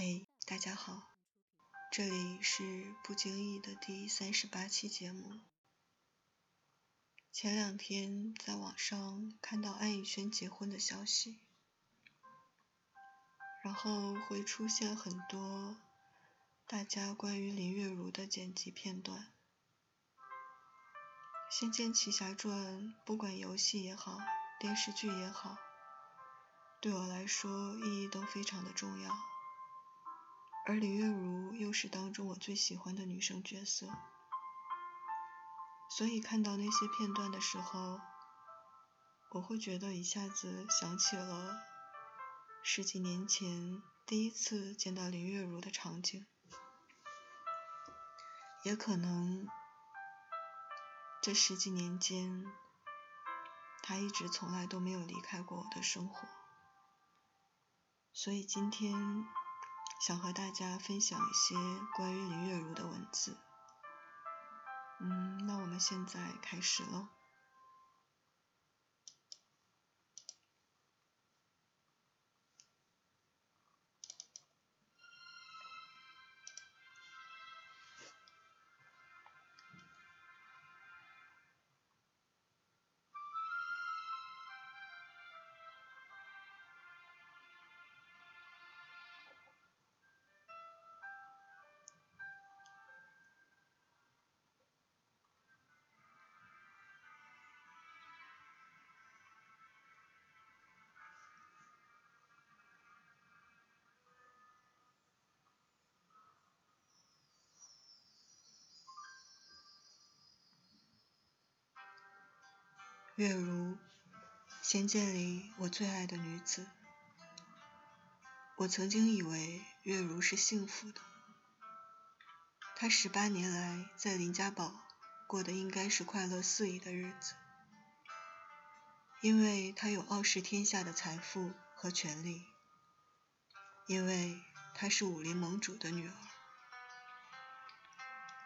嘿，大家好，这里是不经意的第三十八期节目。前两天在网上看到安以轩结婚的消息，然后会出现很多大家关于林月如的剪辑片段。《仙剑奇侠传》不管游戏也好，电视剧也好，对我来说意义都非常的重要。而林月如又是当中我最喜欢的女生角色，所以看到那些片段的时候，我会觉得一下子想起了十几年前第一次见到林月如的场景，也可能。这十几年间，她一直从来都没有离开过我的生活，所以今天想和大家分享一些关于林月如的文字。嗯，那我们现在开始喽。月如，仙剑里我最爱的女子。我曾经以为月如是幸福的，她十八年来在林家堡过的应该是快乐肆意的日子，因为她有傲视天下的财富和权力，因为她是武林盟主的女儿。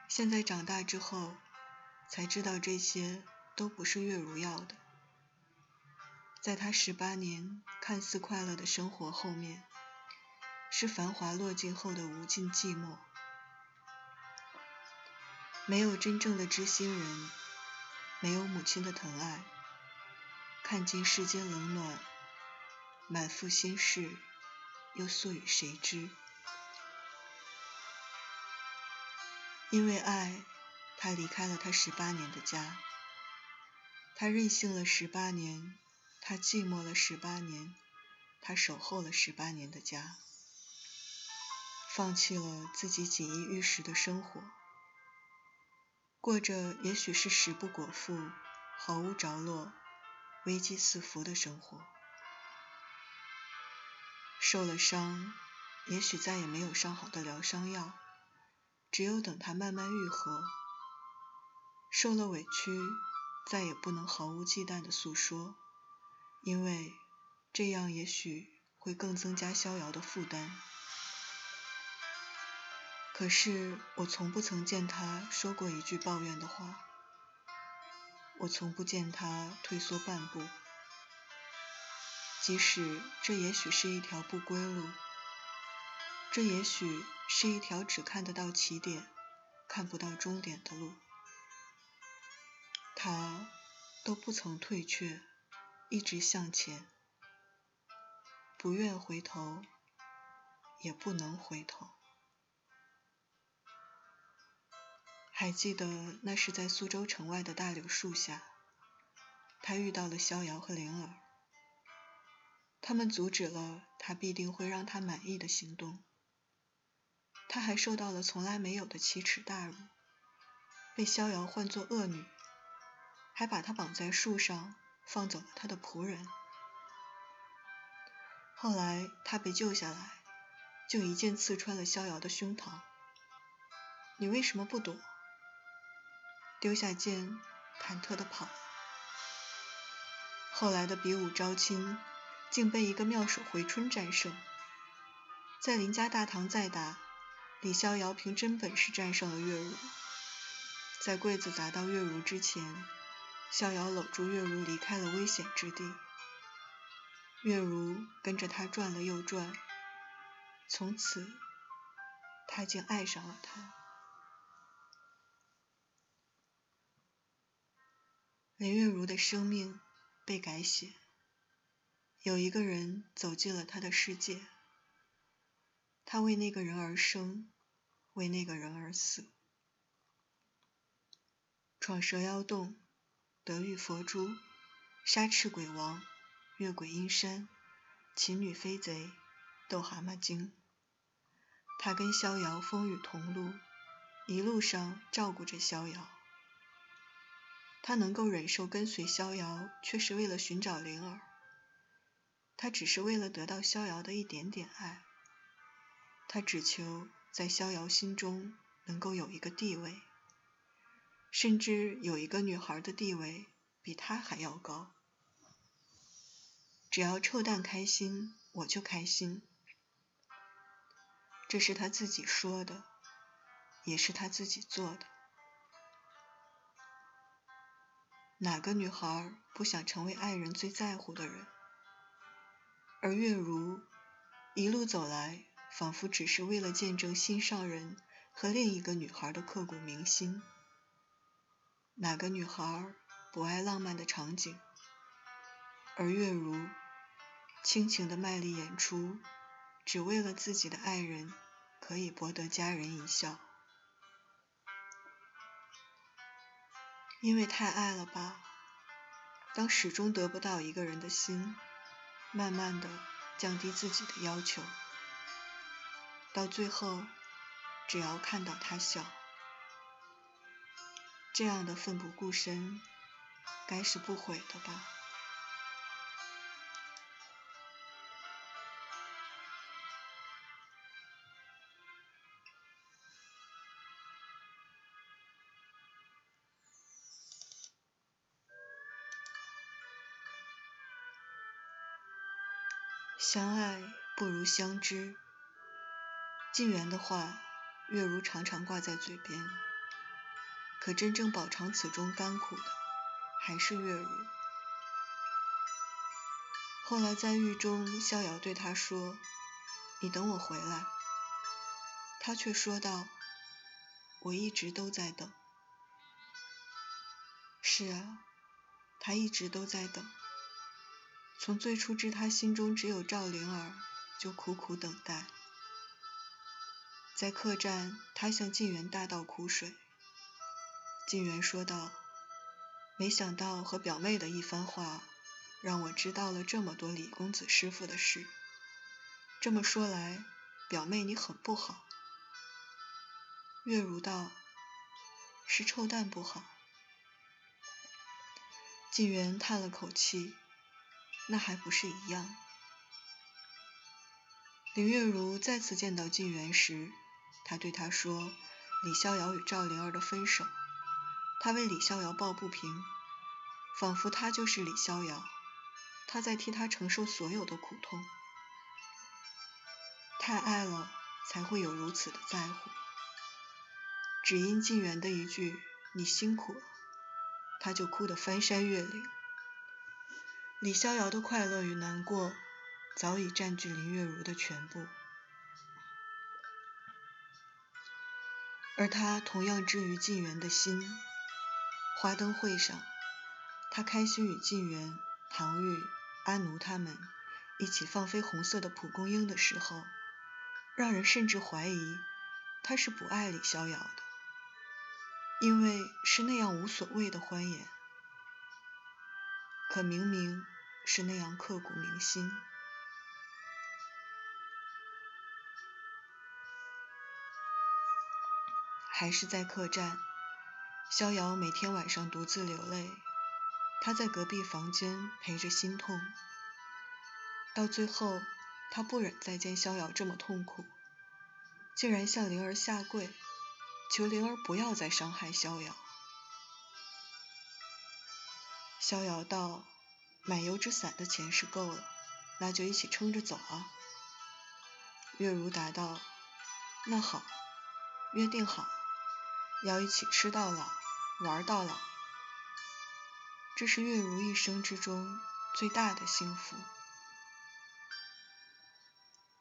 现在长大之后，才知道这些。都不是月如要的，在她十八年看似快乐的生活后面，是繁华落尽后的无尽寂寞。没有真正的知心人，没有母亲的疼爱，看尽世间冷暖，满腹心事，又诉与谁知？因为爱，他离开了他十八年的家。他任性了十八年，他寂寞了十八年，他守候了十八年的家，放弃了自己锦衣玉食的生活，过着也许是食不果腹、毫无着落、危机四伏的生活。受了伤，也许再也没有上好的疗伤药，只有等它慢慢愈合。受了委屈。再也不能毫无忌惮的诉说，因为这样也许会更增加逍遥的负担。可是我从不曾见他说过一句抱怨的话，我从不见他退缩半步，即使这也许是一条不归路，这也许是一条只看得到起点，看不到终点的路。他都不曾退却，一直向前，不愿回头，也不能回头。还记得那是在苏州城外的大柳树下，他遇到了逍遥和灵儿，他们阻止了他必定会让他满意的行动。他还受到了从来没有的奇耻大辱，被逍遥唤作恶女。还把他绑在树上，放走了他的仆人。后来他被救下来，就一剑刺穿了逍遥的胸膛。你为什么不躲？丢下剑，忐忑地跑。后来的比武招亲，竟被一个妙手回春战胜。在林家大堂再打，李逍遥凭真本事战胜了月如。在柜子砸到月如之前。逍遥搂住月如，离开了危险之地。月如跟着他转了又转，从此，他竟爱上了他。林月如的生命被改写，有一个人走进了他的世界，他为那个人而生，为那个人而死。闯蛇妖洞，得遇佛珠，杀赤鬼王，越鬼阴山，擒女飞贼，斗蛤蟆精。他跟逍遥风雨同路，一路上照顾着逍遥。他能够忍受跟随逍遥，却是为了寻找灵儿。他只是为了得到逍遥的一点点爱。他只求在逍遥心中能够有一个地位，甚至有一个女孩的地位比他还要高。只要臭蛋开心，我就开心。这是他自己说的，也是他自己做的。哪个女孩不想成为爱人最在乎的人？而月如一路走来，仿佛只是为了见证心上人和另一个女孩的刻骨铭心。哪个女孩不爱浪漫的场景？而月如倾情的卖力演出，只为了自己的爱人可以博得家人一笑。因为太爱了吧，当始终得不到一个人的心，慢慢的降低自己的要求，到最后，只要看到他笑，这样的奋不顾身，该是不悔的吧。相爱不如相知。晋元的话，月如常常挂在嘴边。可真正饱尝此中甘苦的，还是月如。后来在狱中，逍遥对他说：“你等我回来。”他却说道：“我一直都在等。”是啊，他一直都在等。从最初知他心中只有赵灵儿，就苦苦等待。在客栈，他向晋元大倒苦水。晋元说道：“没想到和表妹的一番话，让我知道了这么多李公子师傅的事。这么说来，表妹你很不好。”月如道：“是臭蛋不好。”晋元叹了口气。那还不是一样？林月如再次见到晋元时，他对他说：“李逍遥与赵灵儿的分手，他为李逍遥抱不平，仿佛他就是李逍遥，他在替他承受所有的苦痛。太爱了，才会有如此的在乎。只因晋元的一句‘你辛苦了’，他就哭得翻山越岭。”李逍遥的快乐与难过，早已占据林月如的全部，而他同样之于晋元的心。花灯会上，他开心与晋元、唐玉、阿奴他们一起放飞红色的蒲公英的时候，让人甚至怀疑他是不爱李逍遥的，因为是那样无所谓的欢颜。可明明是那样刻骨铭心。还是在客栈，逍遥每天晚上独自流泪，他在隔壁房间陪着心痛。到最后，他不忍再见逍遥这么痛苦，竟然向灵儿下跪，求灵儿不要再伤害逍遥。逍遥道：“买油纸伞的钱是够了，那就一起撑着走啊。”月如答道：“那好，约定好，要一起吃到老，玩到老。这是月如一生之中最大的幸福。”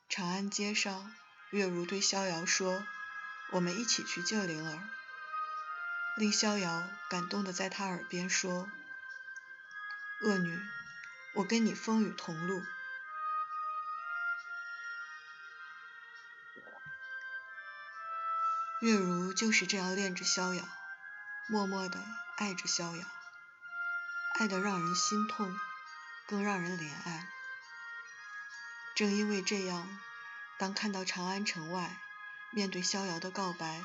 长安街上，月如对逍遥说：“我们一起去救灵儿。”令逍遥感动的在他耳边说：“恶女，我跟你风雨同路。”月如就是这样恋着逍遥，默默的爱着逍遥，爱得让人心痛，更让人怜爱。正因为这样，当看到长安城外，面对逍遥的告白，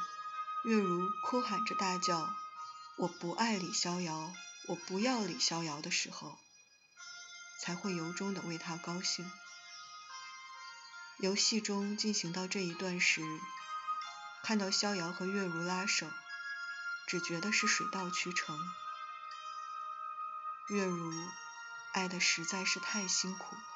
月如哭喊着大叫：“我不爱李逍遥，我不要李逍遥”的时候，才会由衷的为他高兴。游戏中进行到这一段时，看到逍遥和月如拉手，只觉得是水到渠成。月如爱的实在是太辛苦了。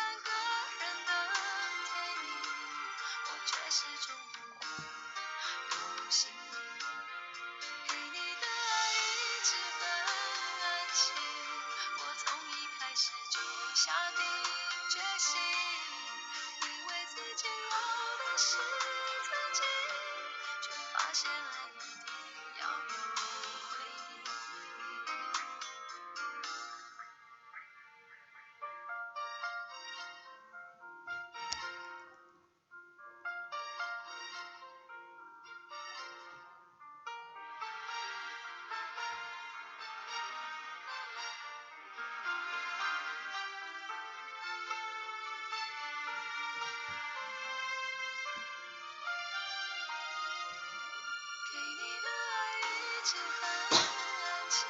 爱真的安静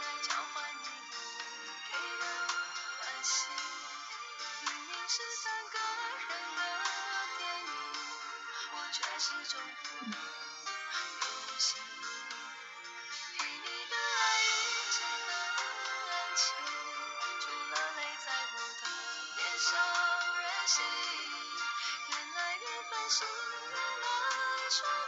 来交换你偶给的关心明明是三个人的电影我却始终不能有姓名给你的爱一直很安静除了泪在我的脸上任性原来缘分是用来说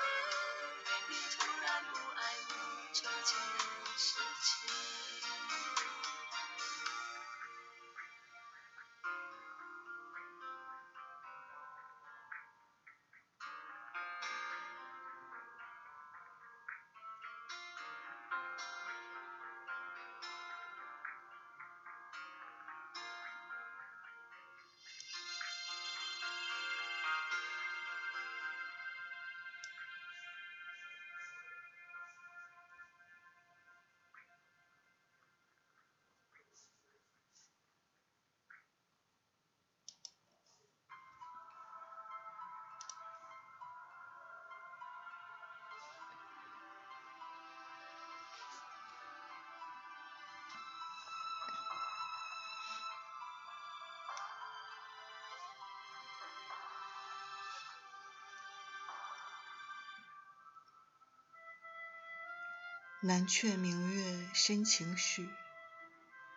南阙明月深情许，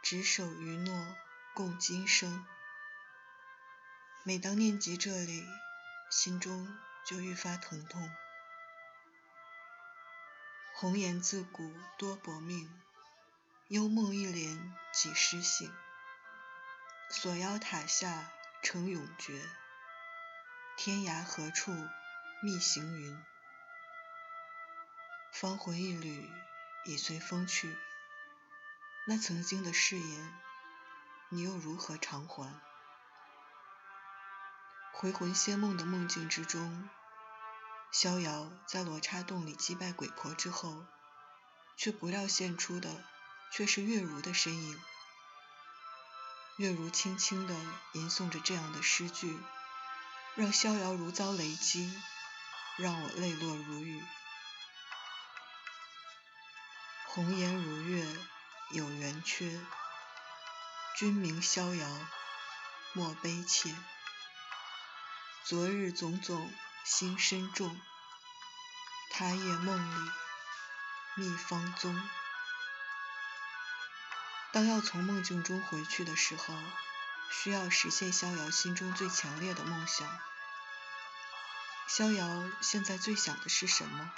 执手余诺共今生。每当念及这里，心中就愈发疼痛。红颜自古多薄命，幽梦一帘几时醒？锁妖塔下成永诀，天涯何处觅行云？芳魂一缕已随风去，那曾经的誓言，你又如何偿还？回魂仙梦的梦境之中，逍遥在罗刹洞里击败鬼婆之后，却不料现出的却是月如的身影。月如轻轻地吟诵着这样的诗句，让逍遥如遭雷击，让我泪落如雨。红颜如月有圆缺，君名逍遥莫悲切。昨日种种心深重，他夜梦里觅芳踪。当要从梦境中回去的时候，需要实现逍遥心中最强烈的梦想。逍遥现在最想的是什么？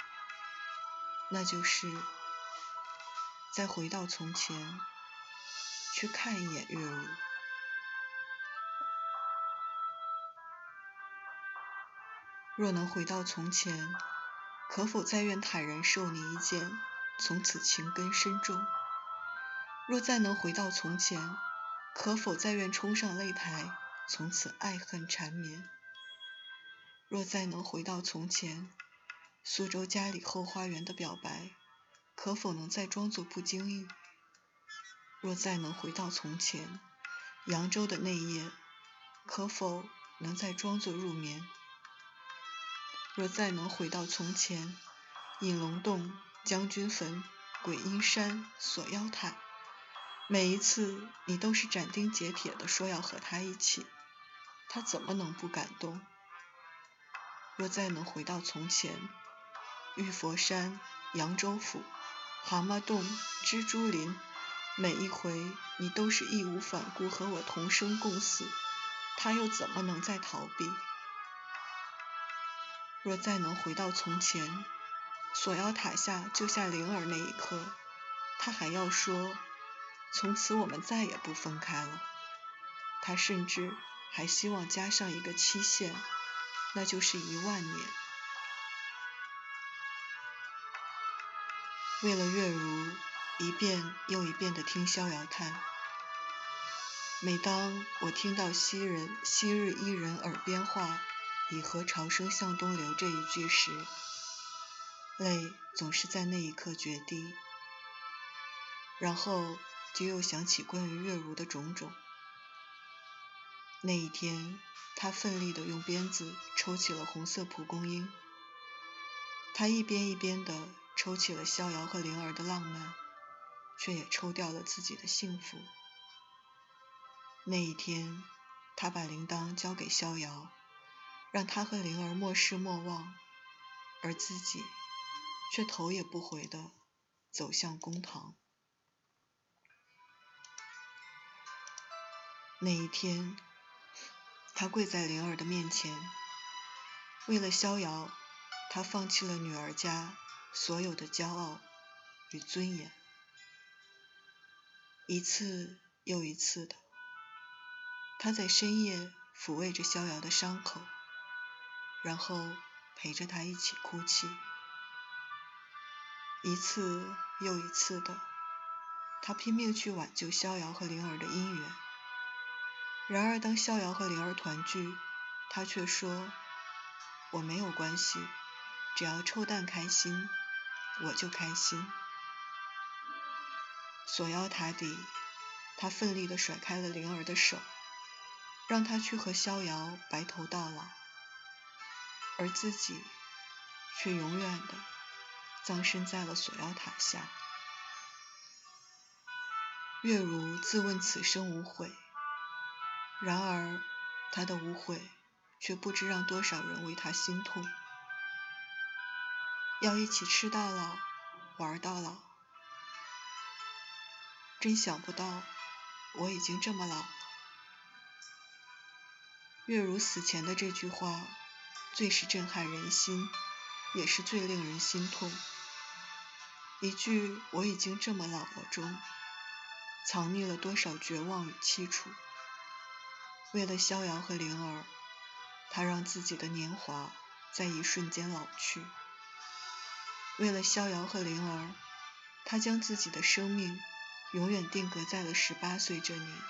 那就是再回到从前，去看一眼月如。若能回到从前，可否再愿坦然受你一剑，从此情根深重？若再能回到从前，可否再愿冲上擂台，从此爱恨缠绵？若再能回到从前，苏州家里后花园的表白，可否能再装作不经意？若再能回到从前，扬州的那夜，可否能再装作入眠？若再能回到从前，隐龙洞、将军坟、鬼阴山、锁妖塔。每一次，你都是斩钉截铁地说要和他一起，他怎么能不感动？若再能回到从前，玉佛山、扬州府、蛤蟆洞、蜘蛛林，每一回你都是义无反顾和我同生共死，他又怎么能再逃避？若再能回到从前，锁妖塔下救下灵儿那一刻，他还要说。从此我们再也不分开了。他甚至还希望加上一个期限，那就是一万年。为了月如，一遍又一遍地听逍遥叹。每当我听到“昔人昔日伊人耳边话，以何潮生向东流”这一句时，泪总是在那一刻决堤，然后。就又想起关于月如的种种。那一天，他奋力地用鞭子抽起了红色蒲公英。他一边一边地抽起了逍遥和灵儿的浪漫，却也抽掉了自己的幸福。那一天，他把铃铛交给逍遥，让他和灵儿莫失莫忘，而自己却头也不回的走向公堂。那一天，他跪在灵儿的面前，为了逍遥，他放弃了女儿家所有的骄傲与尊严，一次又一次的，他在深夜抚慰着逍遥的伤口，然后陪着他一起哭泣，一次又一次的，他拼命去挽救逍遥和灵儿的姻缘。然而，当逍遥和灵儿团聚，他却说：“我没有关系，只要臭蛋开心，我就开心。”锁妖塔底，他奋力地甩开了灵儿的手，让她去和逍遥白头到老，而自己却永远的葬身在了锁妖塔下。月如自问此生无悔。然而，他的无悔却不知让多少人为他心痛。要一起吃到老，玩到老，真想不到我已经这么老了。月如死前的这句话，最是震撼人心，也是最令人心痛。一句“我已经这么老了”中，藏匿了多少绝望与凄楚。为了逍遥和灵儿，他让自己的年华在一瞬间老去；为了逍遥和灵儿，他将自己的生命永远定格在了十八岁这年。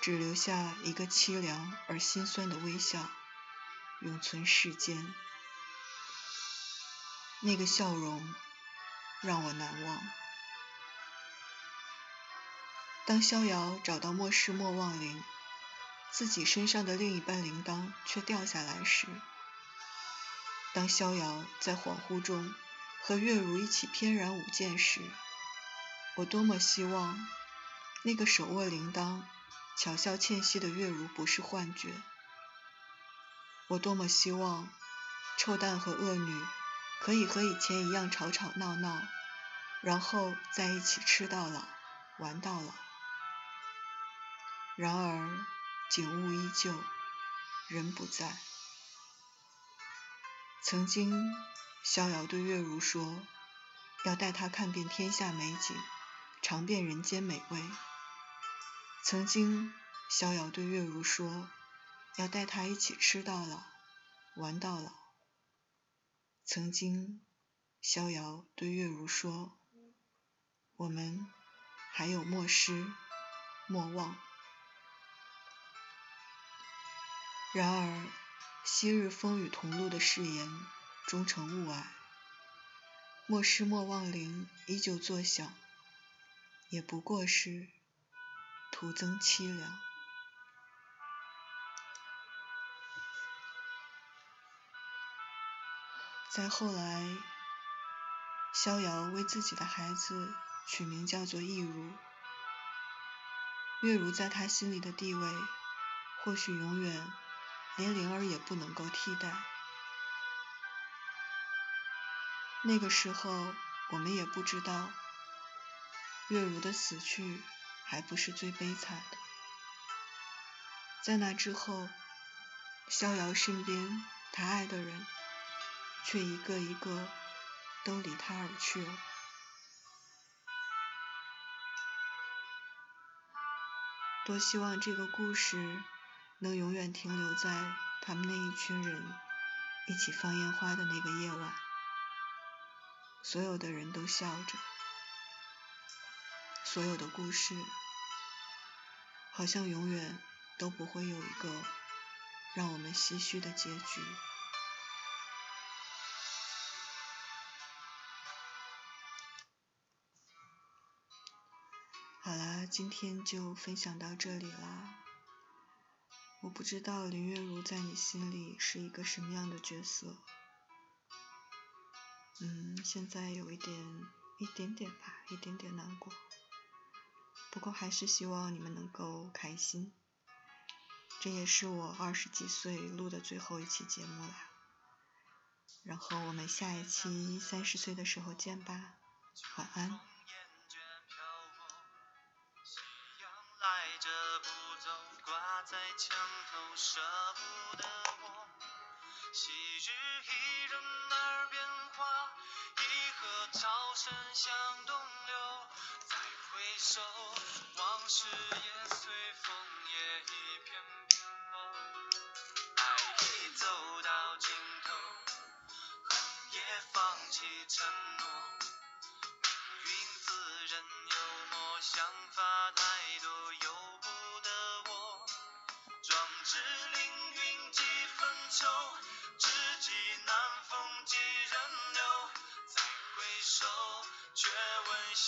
只留下一个凄凉而心酸的微笑，永存世间。那个笑容让我难忘。当逍遥找到莫失莫忘铃，自己身上的另一半铃铛却掉下来时；当逍遥在恍惚中和月如一起翩然舞剑时，我多么希望那个手握铃铛。巧笑倩兮的月如不是幻觉，我多么希望臭蛋和恶女可以和以前一样吵吵闹闹，然后在一起吃到老，玩到老。然而景物依旧，人不在。曾经逍遥对月如说，要带她看遍天下美景，尝遍人间美味。曾经，逍遥对月如说：“要带她一起吃到老，玩到老。”曾经，逍遥对月如说：“我们还有莫失，莫忘。”然而，昔日风雨同路的誓言终成雾霭，莫失莫忘铃依旧作响，也不过是。徒增凄凉。再后来，逍遥为自己的孩子取名叫做易如。月如在他心里的地位，或许永远连灵儿也不能够替代。那个时候，我们也不知道月如的死去。还不是最悲惨的，在那之后，逍遥身边他爱的人，却一个一个都离他而去了。多希望这个故事能永远停留在他们那一群人一起放烟花的那个夜晚，所有的人都笑着。所有的故事，好像永远都不会有一个让我们唏嘘的结局。好啦，今天就分享到这里啦。我不知道林月如在你心里是一个什么样的角色。嗯，现在有一点，一点点吧，一点点难过。不过还是希望你们能够开心。这也是我二十几岁录的最后一期节目啦。然后我们下一期三十岁的时候见吧，晚安。昔日一人耳边话，一河潮声向东流。再回首，往事也随枫叶一片片落。爱已走到尽头，恨也放弃承诺。命运自认幽默。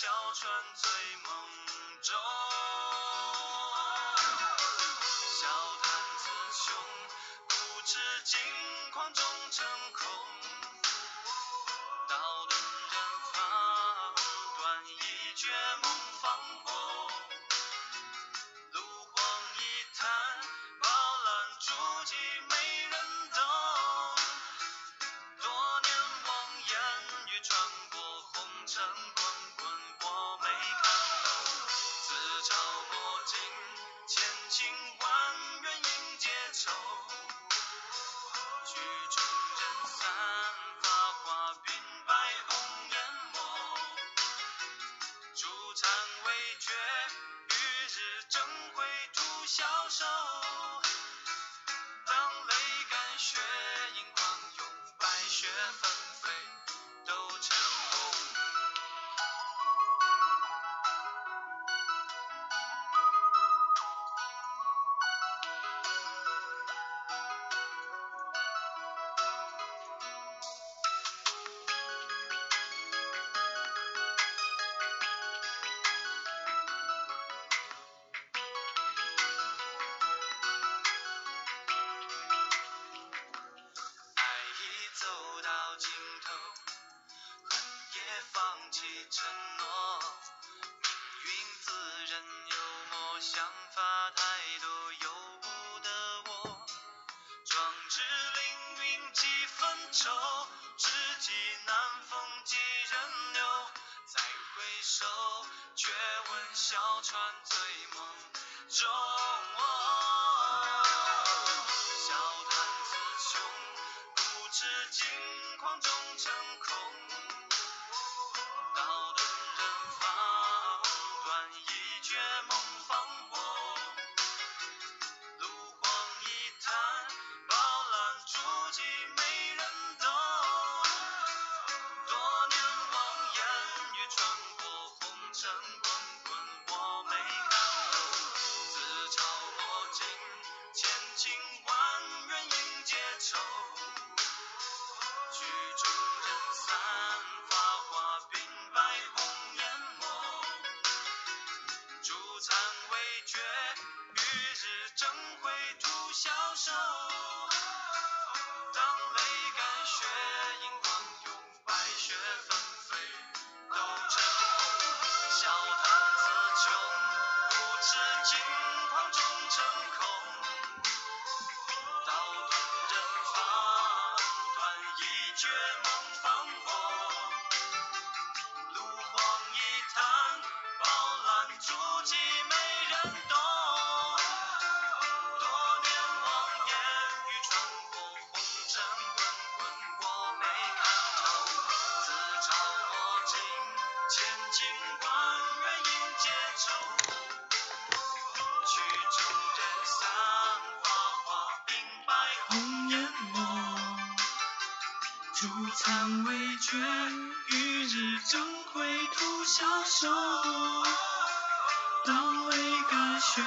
小船醉梦。穿醉梦中笑叹词穷古痴今狂终成空。刀钝刃乏断一绝梦方破炉荒一叹饱览诸迹没参未绝与日争辉徒消瘦当泪干血